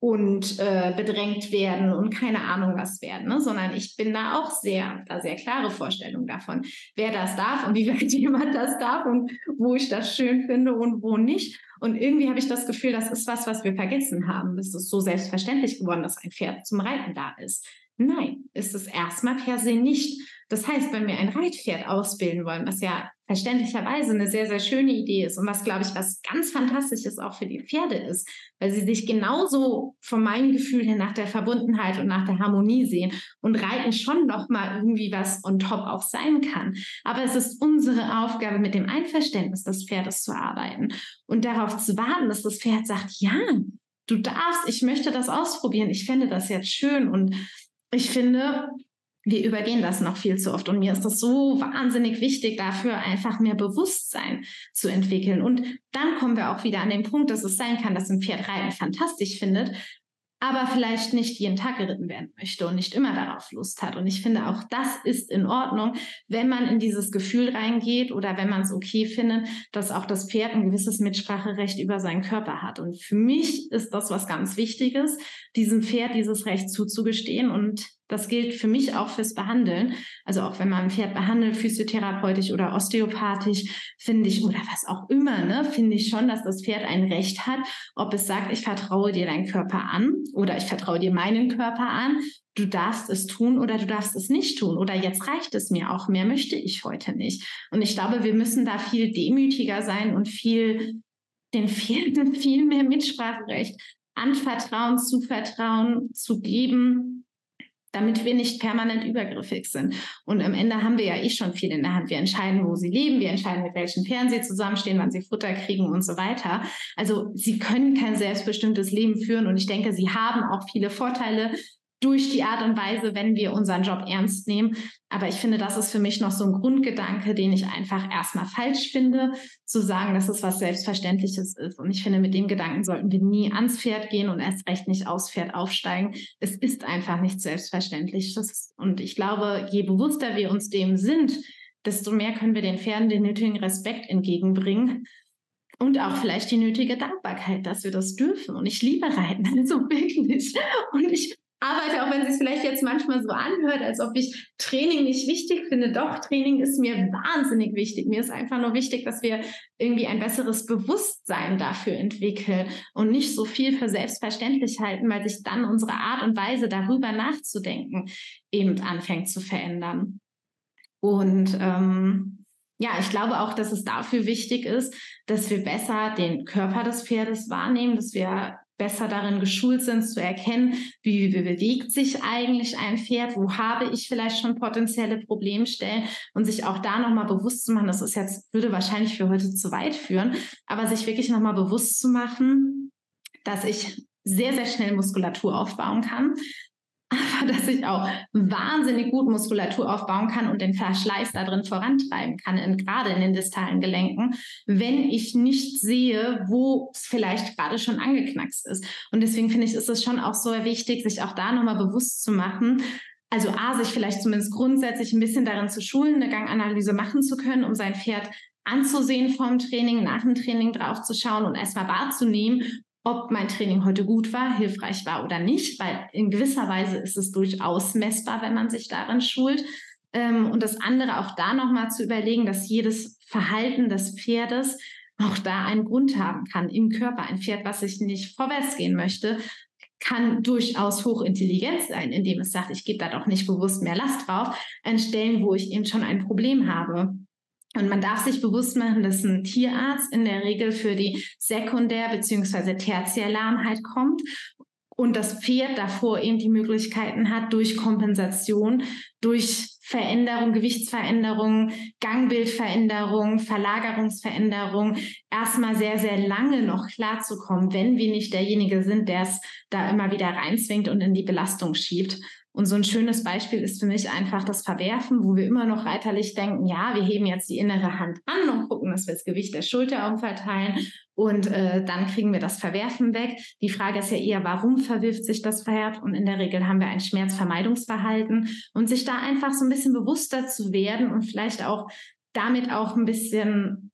und äh, bedrängt werden und keine Ahnung was werden, ne? sondern ich bin da auch sehr, da sehr klare Vorstellungen davon, wer das darf und wie weit jemand das darf und wo ich das schön finde und wo nicht. Und irgendwie habe ich das Gefühl, das ist was, was wir vergessen haben. Es ist so selbstverständlich geworden, dass ein Pferd zum Reiten da ist. Nein, ist es erstmal per se nicht. Das heißt, wenn wir ein Reitpferd ausbilden wollen, was ja verständlicherweise eine sehr, sehr schöne Idee ist und was, glaube ich, was ganz Fantastisches auch für die Pferde ist, weil sie sich genauso von meinem Gefühl her nach der Verbundenheit und nach der Harmonie sehen und Reiten schon noch mal irgendwie was on top auch sein kann. Aber es ist unsere Aufgabe, mit dem Einverständnis des Pferdes zu arbeiten und darauf zu warten, dass das Pferd sagt, ja, du darfst, ich möchte das ausprobieren, ich fände das jetzt schön und ich finde, wir übergehen das noch viel zu oft. Und mir ist das so wahnsinnig wichtig, dafür einfach mehr Bewusstsein zu entwickeln. Und dann kommen wir auch wieder an den Punkt, dass es sein kann, dass ein Pferd Reiten fantastisch findet, aber vielleicht nicht jeden Tag geritten werden möchte und nicht immer darauf Lust hat. Und ich finde, auch das ist in Ordnung, wenn man in dieses Gefühl reingeht oder wenn man es okay findet, dass auch das Pferd ein gewisses Mitspracherecht über seinen Körper hat. Und für mich ist das was ganz Wichtiges, diesem Pferd dieses Recht zuzugestehen und das gilt für mich auch fürs Behandeln. Also auch wenn man ein Pferd behandelt, physiotherapeutisch oder osteopathisch, finde ich, oder was auch immer, ne, finde ich schon, dass das Pferd ein Recht hat, ob es sagt, ich vertraue dir deinen Körper an oder ich vertraue dir meinen Körper an. Du darfst es tun oder du darfst es nicht tun. Oder jetzt reicht es mir auch. Mehr möchte ich heute nicht. Und ich glaube, wir müssen da viel demütiger sein und viel den Pferden viel mehr Mitspracherecht anvertrauen, zuvertrauen, zu geben damit wir nicht permanent übergriffig sind. Und am Ende haben wir ja eh schon viel in der Hand. Wir entscheiden, wo sie leben, wir entscheiden, mit welchen Pferden sie zusammenstehen, wann sie Futter kriegen und so weiter. Also sie können kein selbstbestimmtes Leben führen und ich denke, sie haben auch viele Vorteile, durch die Art und Weise, wenn wir unseren Job ernst nehmen. Aber ich finde, das ist für mich noch so ein Grundgedanke, den ich einfach erstmal falsch finde, zu sagen, dass es was Selbstverständliches ist. Und ich finde, mit dem Gedanken sollten wir nie ans Pferd gehen und erst recht nicht aufs Pferd aufsteigen. Es ist einfach nicht selbstverständlich. und ich glaube, je bewusster wir uns dem sind, desto mehr können wir den Pferden den nötigen Respekt entgegenbringen und auch vielleicht die nötige Dankbarkeit, dass wir das dürfen. Und ich liebe Reiten, also wirklich. Und ich arbeite, auch wenn es sich vielleicht jetzt manchmal so anhört, als ob ich Training nicht wichtig finde. Doch, Training ist mir wahnsinnig wichtig. Mir ist einfach nur wichtig, dass wir irgendwie ein besseres Bewusstsein dafür entwickeln und nicht so viel für selbstverständlich halten, weil sich dann unsere Art und Weise darüber nachzudenken eben anfängt zu verändern. Und ähm, ja, ich glaube auch, dass es dafür wichtig ist, dass wir besser den Körper des Pferdes wahrnehmen, dass wir besser darin geschult sind, zu erkennen, wie, wie bewegt sich eigentlich ein Pferd, wo habe ich vielleicht schon potenzielle Problemstellen und sich auch da nochmal bewusst zu machen, das ist jetzt, würde wahrscheinlich für heute zu weit führen, aber sich wirklich nochmal bewusst zu machen, dass ich sehr, sehr schnell Muskulatur aufbauen kann, aber dass ich auch wahnsinnig gut Muskulatur aufbauen kann und den Verschleiß da drin vorantreiben kann, in, gerade in den distalen Gelenken, wenn ich nicht sehe, wo es vielleicht gerade schon angeknackst ist. Und deswegen finde ich, ist es schon auch so wichtig, sich auch da nochmal bewusst zu machen, also A, sich vielleicht zumindest grundsätzlich ein bisschen darin zu schulen, eine Ganganalyse machen zu können, um sein Pferd anzusehen vom Training, nach dem Training drauf zu schauen und erstmal wahrzunehmen, ob mein Training heute gut war, hilfreich war oder nicht, weil in gewisser Weise ist es durchaus messbar, wenn man sich darin schult. Ähm, und das andere auch da nochmal zu überlegen, dass jedes Verhalten des Pferdes auch da einen Grund haben kann im Körper. Ein Pferd, was sich nicht vorwärts gehen möchte, kann durchaus hochintelligent sein, indem es sagt, ich gebe da doch nicht bewusst mehr Last drauf, an Stellen, wo ich eben schon ein Problem habe. Und man darf sich bewusst machen, dass ein Tierarzt in der Regel für die Sekundär- bzw. Tertiärlahmheit kommt und das Pferd davor eben die Möglichkeiten hat, durch Kompensation, durch Veränderung, Gewichtsveränderung, Gangbildveränderung, Verlagerungsveränderung erstmal sehr, sehr lange noch klarzukommen, wenn wir nicht derjenige sind, der es da immer wieder reinzwingt und in die Belastung schiebt. Und so ein schönes Beispiel ist für mich einfach das Verwerfen, wo wir immer noch reiterlich denken, ja, wir heben jetzt die innere Hand an und gucken, dass wir das Gewicht der Schulter umverteilen und äh, dann kriegen wir das Verwerfen weg. Die Frage ist ja eher, warum verwirft sich das Pferd? Und in der Regel haben wir ein Schmerzvermeidungsverhalten und sich da einfach so ein bisschen bewusster zu werden und vielleicht auch damit auch ein bisschen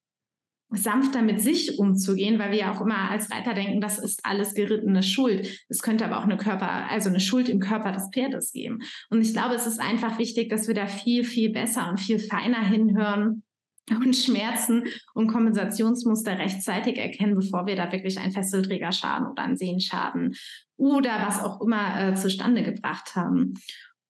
sanfter mit sich umzugehen, weil wir ja auch immer als Reiter denken, das ist alles gerittene Schuld. Es könnte aber auch eine Körper, also eine Schuld im Körper des Pferdes geben. Und ich glaube, es ist einfach wichtig, dass wir da viel, viel besser und viel feiner hinhören und Schmerzen und Kompensationsmuster rechtzeitig erkennen, bevor wir da wirklich einen Fesselträgerschaden oder einen Sehenschaden oder was auch immer äh, zustande gebracht haben.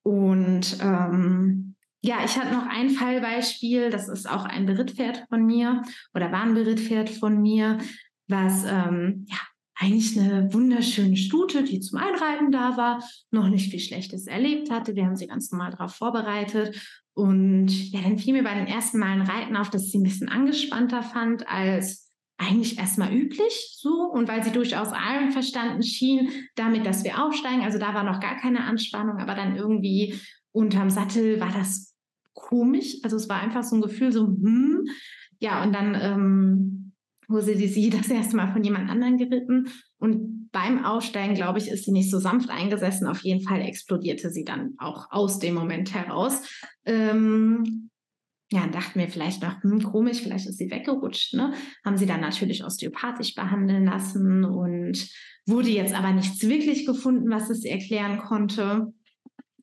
Und ähm, ja, ich hatte noch ein Fallbeispiel, das ist auch ein Berittpferd von mir oder war ein Berittpferd von mir, was ähm, ja eigentlich eine wunderschöne Stute, die zum Einreiten da war, noch nicht viel Schlechtes erlebt hatte. Wir haben sie ganz normal darauf vorbereitet. Und ja, dann fiel mir bei den ersten Malen Reiten auf, dass sie ein bisschen angespannter fand als eigentlich erstmal üblich so und weil sie durchaus allen verstanden schien, damit, dass wir aufsteigen. Also da war noch gar keine Anspannung, aber dann irgendwie unterm Sattel war das komisch. Also es war einfach so ein Gefühl, so, hm, ja, und dann ähm, wurde sie, sie das erste Mal von jemand anderem geritten. Und beim Aufsteigen, glaube ich, ist sie nicht so sanft eingesessen. Auf jeden Fall explodierte sie dann auch aus dem Moment heraus. Ähm, ja, dachten wir vielleicht noch, hm, komisch, vielleicht ist sie weggerutscht. Ne? Haben sie dann natürlich osteopathisch behandeln lassen und wurde jetzt aber nichts wirklich gefunden, was es erklären konnte.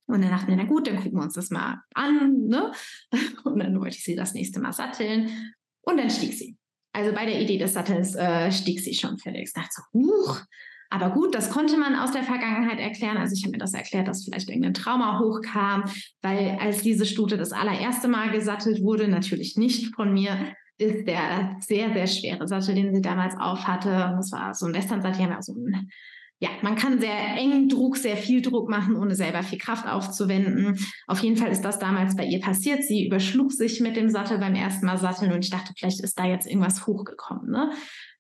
Und dann dachten wir, na gut, dann gucken wir uns das mal an. Ne? Und dann wollte ich sie das nächste Mal satteln. Und dann stieg sie. Also bei der Idee des Sattels äh, stieg sie schon. Ich dachte so, huch. Aber gut, das konnte man aus der Vergangenheit erklären. Also ich habe mir das erklärt, dass vielleicht irgendein Trauma hochkam, weil als diese Stute das allererste Mal gesattelt wurde, natürlich nicht von mir, ist der sehr, sehr schwere Sattel, den sie damals aufhatte. Und das war so ein Western-Sattel, die haben ja so ein ja, man kann sehr engen Druck, sehr viel Druck machen, ohne selber viel Kraft aufzuwenden. Auf jeden Fall ist das damals bei ihr passiert. Sie überschlug sich mit dem Sattel beim ersten Mal satteln und ich dachte, vielleicht ist da jetzt irgendwas hochgekommen. Ne?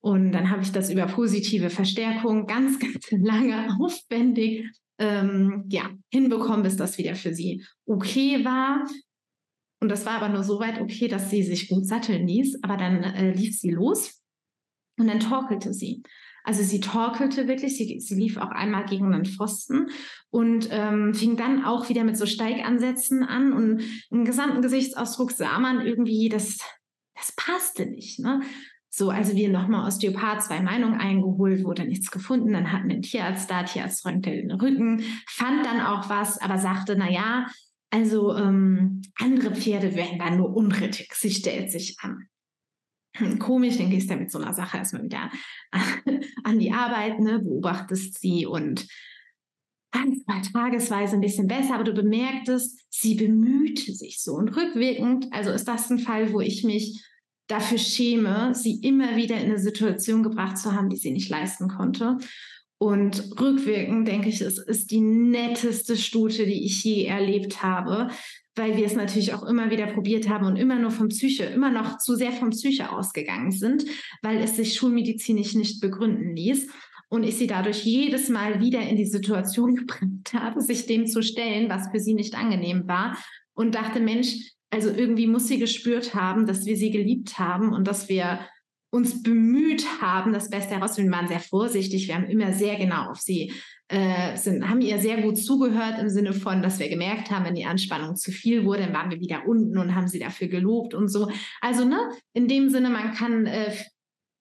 Und dann habe ich das über positive Verstärkung ganz, ganz lange aufwendig ähm, ja, hinbekommen, bis das wieder für sie okay war. Und das war aber nur so weit okay, dass sie sich gut satteln ließ. Aber dann äh, lief sie los und dann torkelte sie. Also sie torkelte wirklich, sie, sie lief auch einmal gegen einen Pfosten und ähm, fing dann auch wieder mit so Steigansätzen an und im gesamten Gesichtsausdruck sah man irgendwie, das, das passte nicht. Ne? So, also wir nochmal Osteopath, zwei Meinungen eingeholt, wurde nichts gefunden. Dann hatten wir einen Tierarzt da, Tierarzt räumte den Rücken, fand dann auch was, aber sagte, na ja, also ähm, andere Pferde werden da nur unrittig. Sie stellt sich an. Komisch, dann gehst du mit so einer Sache erstmal wieder an die Arbeit, ne, beobachtest sie und manchmal tagesweise ein bisschen besser, aber du bemerktest, sie bemühte sich so. Und rückwirkend, also ist das ein Fall, wo ich mich dafür schäme, sie immer wieder in eine Situation gebracht zu haben, die sie nicht leisten konnte. Und rückwirkend denke ich, es ist die netteste Stute, die ich je erlebt habe, weil wir es natürlich auch immer wieder probiert haben und immer nur vom Psyche, immer noch zu sehr vom Psyche ausgegangen sind, weil es sich schulmedizinisch nicht begründen ließ. Und ich sie dadurch jedes Mal wieder in die Situation gebracht habe, sich dem zu stellen, was für sie nicht angenehm war. Und dachte, Mensch, also irgendwie muss sie gespürt haben, dass wir sie geliebt haben und dass wir uns bemüht haben, das Beste herauszufinden. Wir waren sehr vorsichtig, wir haben immer sehr genau auf sie, äh, sind, haben ihr sehr gut zugehört im Sinne von, dass wir gemerkt haben, wenn die Anspannung zu viel wurde, dann waren wir wieder unten und haben sie dafür gelobt und so. Also ne, in dem Sinne, man kann, äh,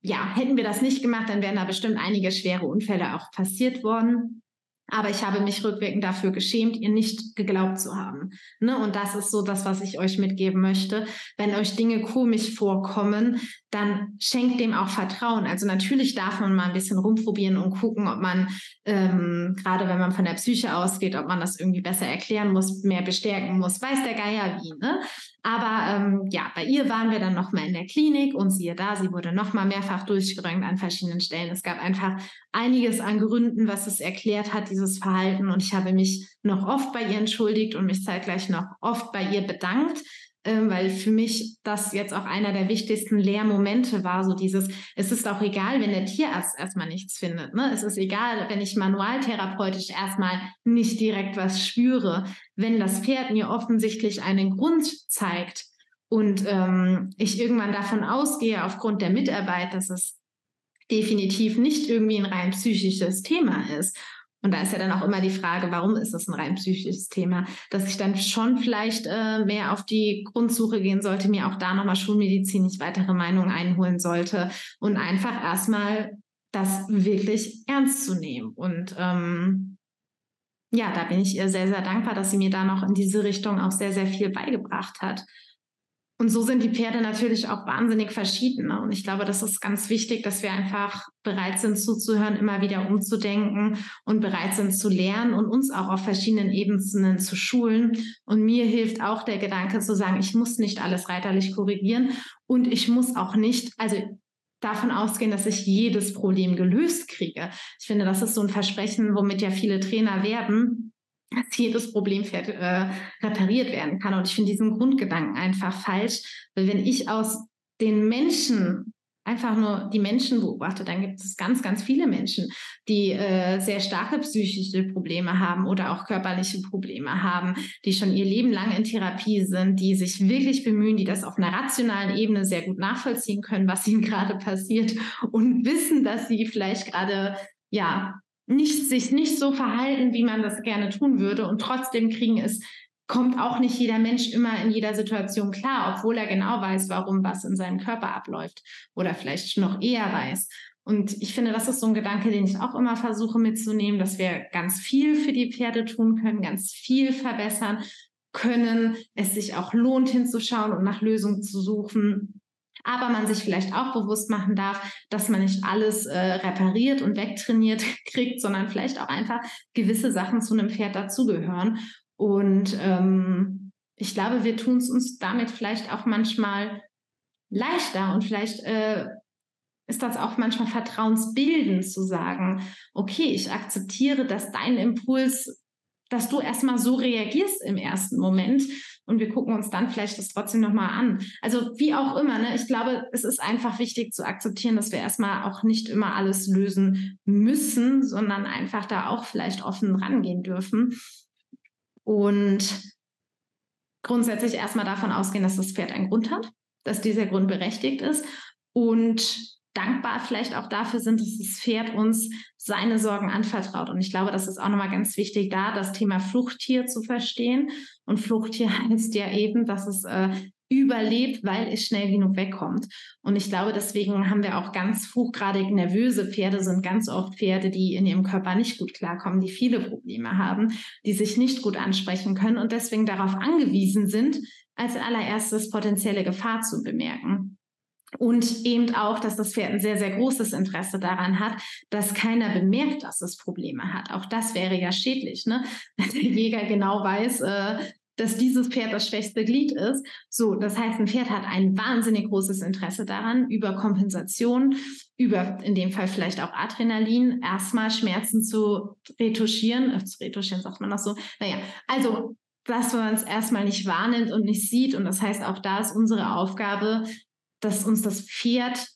ja, hätten wir das nicht gemacht, dann wären da bestimmt einige schwere Unfälle auch passiert worden. Aber ich habe mich rückwirkend dafür geschämt, ihr nicht geglaubt zu haben. Ne? Und das ist so das, was ich euch mitgeben möchte. Wenn euch Dinge komisch vorkommen, dann schenkt dem auch Vertrauen. Also natürlich darf man mal ein bisschen rumprobieren und gucken, ob man, ähm, gerade wenn man von der Psyche ausgeht, ob man das irgendwie besser erklären muss, mehr bestärken muss. Weiß der Geier wie. Ne? Aber ähm, ja, bei ihr waren wir dann nochmal in der Klinik und siehe da, sie wurde nochmal mehrfach durchgerönt an verschiedenen Stellen. Es gab einfach einiges an Gründen, was es erklärt hat, dieses Verhalten. Und ich habe mich noch oft bei ihr entschuldigt und mich zeitgleich noch oft bei ihr bedankt weil für mich das jetzt auch einer der wichtigsten Lehrmomente war, so dieses, es ist auch egal, wenn der Tierarzt erstmal nichts findet. Ne? Es ist egal, wenn ich manualtherapeutisch erstmal nicht direkt was spüre, wenn das Pferd mir offensichtlich einen Grund zeigt und ähm, ich irgendwann davon ausgehe, aufgrund der Mitarbeit, dass es definitiv nicht irgendwie ein rein psychisches Thema ist und da ist ja dann auch immer die Frage, warum ist das ein rein psychisches Thema? Dass ich dann schon vielleicht äh, mehr auf die Grundsuche gehen sollte, mir auch da nochmal schulmedizinisch weitere Meinungen einholen sollte und einfach erstmal das wirklich ernst zu nehmen. Und ähm, ja, da bin ich ihr sehr, sehr dankbar, dass sie mir da noch in diese Richtung auch sehr, sehr viel beigebracht hat. Und so sind die Pferde natürlich auch wahnsinnig verschieden. Ne? Und ich glaube, das ist ganz wichtig, dass wir einfach bereit sind zuzuhören, immer wieder umzudenken und bereit sind zu lernen und uns auch auf verschiedenen Ebenen zu schulen. Und mir hilft auch der Gedanke zu sagen, ich muss nicht alles reiterlich korrigieren und ich muss auch nicht, also davon ausgehen, dass ich jedes Problem gelöst kriege. Ich finde, das ist so ein Versprechen, womit ja viele Trainer werben dass jedes Problem äh, repariert werden kann. Und ich finde diesen Grundgedanken einfach falsch, weil wenn ich aus den Menschen einfach nur die Menschen beobachte, dann gibt es ganz, ganz viele Menschen, die äh, sehr starke psychische Probleme haben oder auch körperliche Probleme haben, die schon ihr Leben lang in Therapie sind, die sich wirklich bemühen, die das auf einer rationalen Ebene sehr gut nachvollziehen können, was ihnen gerade passiert und wissen, dass sie vielleicht gerade ja nicht, sich nicht so verhalten, wie man das gerne tun würde. Und trotzdem kriegen es, kommt auch nicht jeder Mensch immer in jeder Situation klar, obwohl er genau weiß, warum was in seinem Körper abläuft oder vielleicht noch eher weiß. Und ich finde, das ist so ein Gedanke, den ich auch immer versuche mitzunehmen, dass wir ganz viel für die Pferde tun können, ganz viel verbessern können, es sich auch lohnt hinzuschauen und nach Lösungen zu suchen aber man sich vielleicht auch bewusst machen darf, dass man nicht alles äh, repariert und wegtrainiert kriegt, sondern vielleicht auch einfach gewisse Sachen zu einem Pferd dazugehören. Und ähm, ich glaube, wir tun es uns damit vielleicht auch manchmal leichter und vielleicht äh, ist das auch manchmal vertrauensbildend zu sagen, okay, ich akzeptiere, dass dein Impuls, dass du erstmal so reagierst im ersten Moment und wir gucken uns dann vielleicht das trotzdem nochmal an. Also wie auch immer, ne? ich glaube, es ist einfach wichtig zu akzeptieren, dass wir erstmal auch nicht immer alles lösen müssen, sondern einfach da auch vielleicht offen rangehen dürfen. Und grundsätzlich erstmal davon ausgehen, dass das Pferd einen Grund hat, dass dieser Grund berechtigt ist und dankbar vielleicht auch dafür sind, dass das Pferd uns seine Sorgen anvertraut. Und ich glaube, das ist auch nochmal ganz wichtig, da das Thema Fluchttier zu verstehen. Und Fluchttier heißt ja eben, dass es äh, überlebt, weil es schnell genug wegkommt. Und ich glaube, deswegen haben wir auch ganz hochgradig nervöse Pferde, sind ganz oft Pferde, die in ihrem Körper nicht gut klarkommen, die viele Probleme haben, die sich nicht gut ansprechen können und deswegen darauf angewiesen sind, als allererstes potenzielle Gefahr zu bemerken. Und eben auch, dass das Pferd ein sehr, sehr großes Interesse daran hat, dass keiner bemerkt, dass es Probleme hat. Auch das wäre ja schädlich, ne? Wenn der Jäger genau weiß, äh, dass dieses Pferd das schwächste Glied ist. So, das heißt, ein Pferd hat ein wahnsinnig großes Interesse daran, über Kompensation, über in dem Fall vielleicht auch Adrenalin, erstmal Schmerzen zu retuschieren. Äh, zu retuschieren sagt man das so. Naja, also dass man es erstmal nicht wahrnimmt und nicht sieht. Und das heißt, auch da ist unsere Aufgabe, dass uns das Pferd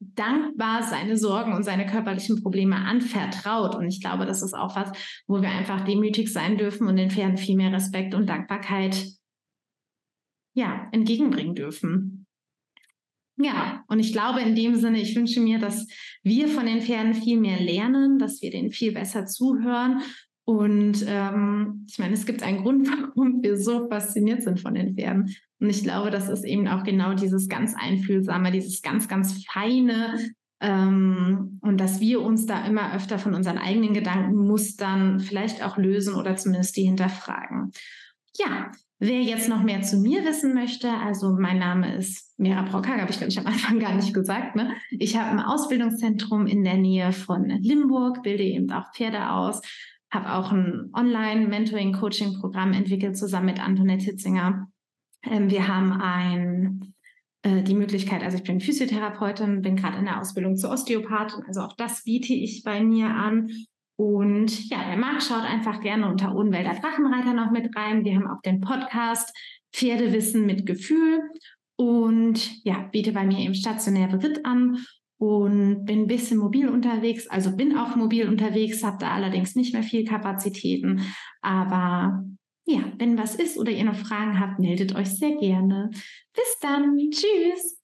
dankbar seine Sorgen und seine körperlichen Probleme anvertraut. Und ich glaube, das ist auch was, wo wir einfach demütig sein dürfen und den Pferden viel mehr Respekt und Dankbarkeit ja, entgegenbringen dürfen. Ja, und ich glaube in dem Sinne, ich wünsche mir, dass wir von den Pferden viel mehr lernen, dass wir denen viel besser zuhören. Und ähm, ich meine, es gibt einen Grund, warum wir so fasziniert sind von den Pferden. Und ich glaube, das ist eben auch genau dieses ganz Einfühlsame, dieses ganz, ganz Feine. Ähm, und dass wir uns da immer öfter von unseren eigenen Gedankenmustern vielleicht auch lösen oder zumindest die hinterfragen. Ja, wer jetzt noch mehr zu mir wissen möchte, also mein Name ist Mira Brockhager, habe ich glaube ich am Anfang gar nicht gesagt. Ne? Ich habe ein Ausbildungszentrum in der Nähe von Limburg, bilde eben auch Pferde aus, habe auch ein Online-Mentoring-Coaching-Programm entwickelt zusammen mit Antoinette Hitzinger ähm, wir haben ein, äh, die Möglichkeit, also ich bin Physiotherapeutin, bin gerade in der Ausbildung zur Osteopathin, also auch das biete ich bei mir an. Und ja, wer mag, schaut einfach gerne unter Odenwälder Drachenreiter noch mit rein. Wir haben auch den Podcast Pferdewissen mit Gefühl und ja, biete bei mir eben stationäre Ritt an und bin ein bisschen mobil unterwegs, also bin auch mobil unterwegs, habe da allerdings nicht mehr viel Kapazitäten, aber ja, wenn was ist oder ihr noch Fragen habt, meldet euch sehr gerne. Bis dann. Tschüss.